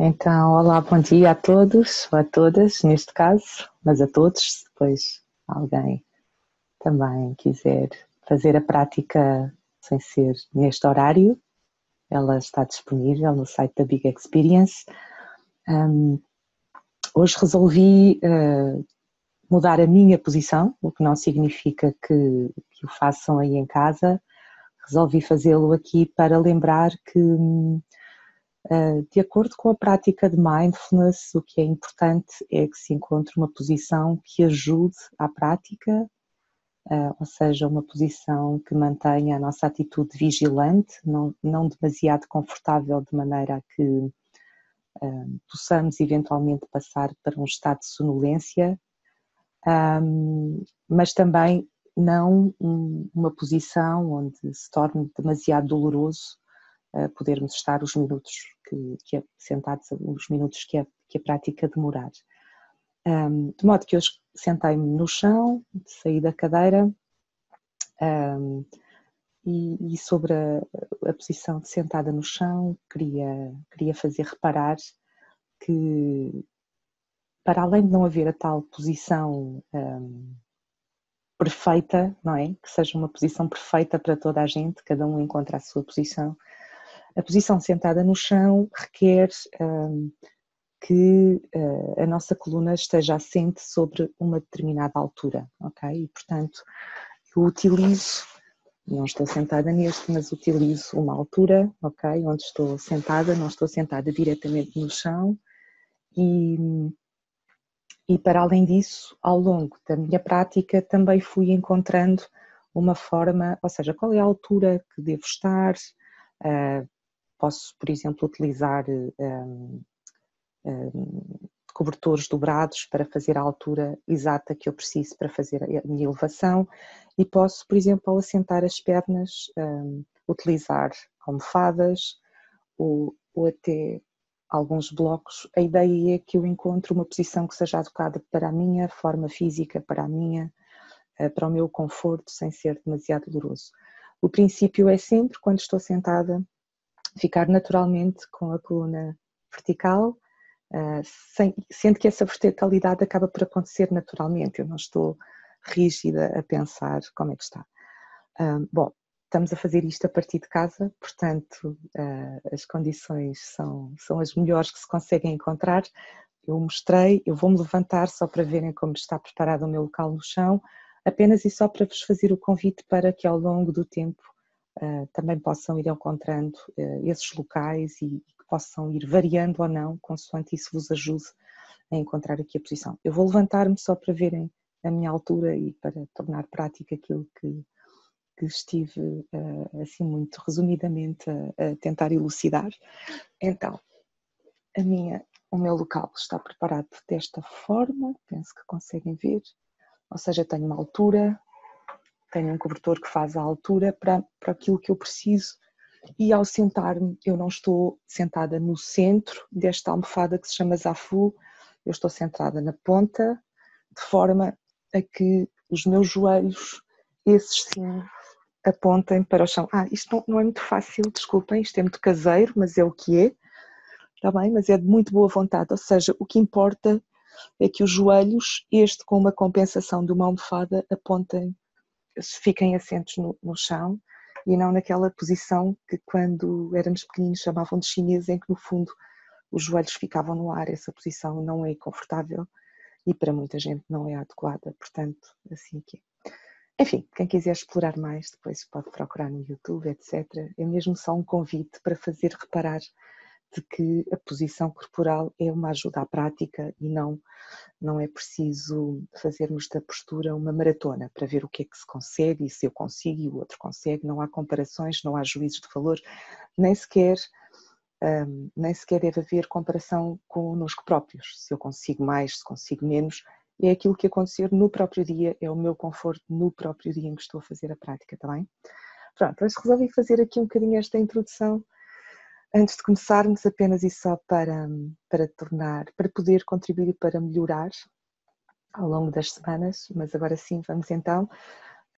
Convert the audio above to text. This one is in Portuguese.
Então, olá, bom dia a todos, ou a todas, neste caso, mas a todos, se depois alguém também quiser fazer a prática sem ser neste horário, ela está disponível no site da Big Experience. Um, hoje resolvi uh, mudar a minha posição, o que não significa que, que o façam aí em casa. Resolvi fazê-lo aqui para lembrar que eh, de acordo com a prática de mindfulness, o que é importante é que se encontre uma posição que ajude à prática, eh, ou seja, uma posição que mantenha a nossa atitude vigilante, não, não demasiado confortável, de maneira a que eh, possamos eventualmente passar para um estado de sonolência, mas também não uma posição onde se torne demasiado doloroso podermos estar os minutos que, que é sentados, os minutos que, é, que a prática demorar. Um, de modo que hoje sentei-me no chão, saí da cadeira um, e, e, sobre a, a, posição de sentada no chão queria, queria fazer reparar que para além de não haver a tal posição um, perfeita, não é? Que seja uma posição perfeita para toda a gente, cada um encontra a sua posição, a posição sentada no chão requer um, que uh, a nossa coluna esteja assente sobre uma determinada altura, ok? E portanto eu utilizo, não estou sentada neste, mas utilizo uma altura, ok? Onde estou sentada, não estou sentada diretamente no chão e, e para além disso, ao longo da minha prática também fui encontrando uma forma, ou seja, qual é a altura que devo estar, uh, Posso, por exemplo, utilizar um, um, cobertores dobrados para fazer a altura exata que eu preciso para fazer a minha elevação e posso, por exemplo, ao assentar as pernas, um, utilizar almofadas ou, ou até alguns blocos. A ideia é que eu encontre uma posição que seja adequada para a minha forma física, para a minha, eh, para o meu conforto, sem ser demasiado doloroso. O princípio é sempre, quando estou sentada, ficar naturalmente com a coluna vertical, uh, sem, sendo que essa verticalidade acaba por acontecer naturalmente, eu não estou rígida a pensar como é que está. Uh, bom, estamos a fazer isto a partir de casa, portanto uh, as condições são, são as melhores que se conseguem encontrar. Eu mostrei, eu vou-me levantar só para verem como está preparado o meu local no chão, apenas e só para vos fazer o convite para que ao longo do tempo também possam ir encontrando uh, esses locais e que possam ir variando ou não, consoante isso vos ajude a encontrar aqui a posição. Eu vou levantar-me só para verem a minha altura e para tornar prática aquilo que, que estive uh, assim muito resumidamente a, a, tentar elucidar. Então, a minha, o meu local está preparado desta forma, penso que conseguem ver, ou seja, tenho uma altura, tenho um cobertor que faz a altura para, para aquilo que eu preciso e ao sentar-me eu não estou sentada no centro desta almofada que se chama Zafu, eu estou sentada na ponta de forma a que os meus joelhos, esses sim, apontem para o chão. Ah, isto não, não é muito fácil, desculpem, isto é muito caseiro, mas é o que é, está bem? Mas é de muito boa vontade, ou seja, o que importa é que os joelhos, este com uma compensação de uma almofada, apontem fiquem assentos no, no chão e não naquela posição que quando éramos pequeninos chamavam de chinês, em que no fundo os joelhos ficavam no ar. Essa posição não é confortável e para muita gente não é adequada, portanto, assim que é. Enfim, quem quiser explorar mais, depois pode procurar no YouTube, etc. É mesmo só um convite para fazer reparar de que a posição corporal é uma ajuda à prática e não, não é preciso fazermos da postura uma maratona para ver o que é que se consegue e se eu consigo e o outro consegue. Não há comparações, não há juízos de valor, nem sequer, um, nem sequer deve haver comparação connosco próprios. Se eu consigo mais, se consigo menos, é aquilo que acontecer no próprio dia, é o meu conforto no próprio dia em que estou a fazer a prática, está bem? Pronto, mas resolvi fazer aqui um bocadinho esta introdução Antes de começarmos, apenas e só para, para tornar, para poder contribuir para melhorar ao longo das semanas, mas agora sim vamos então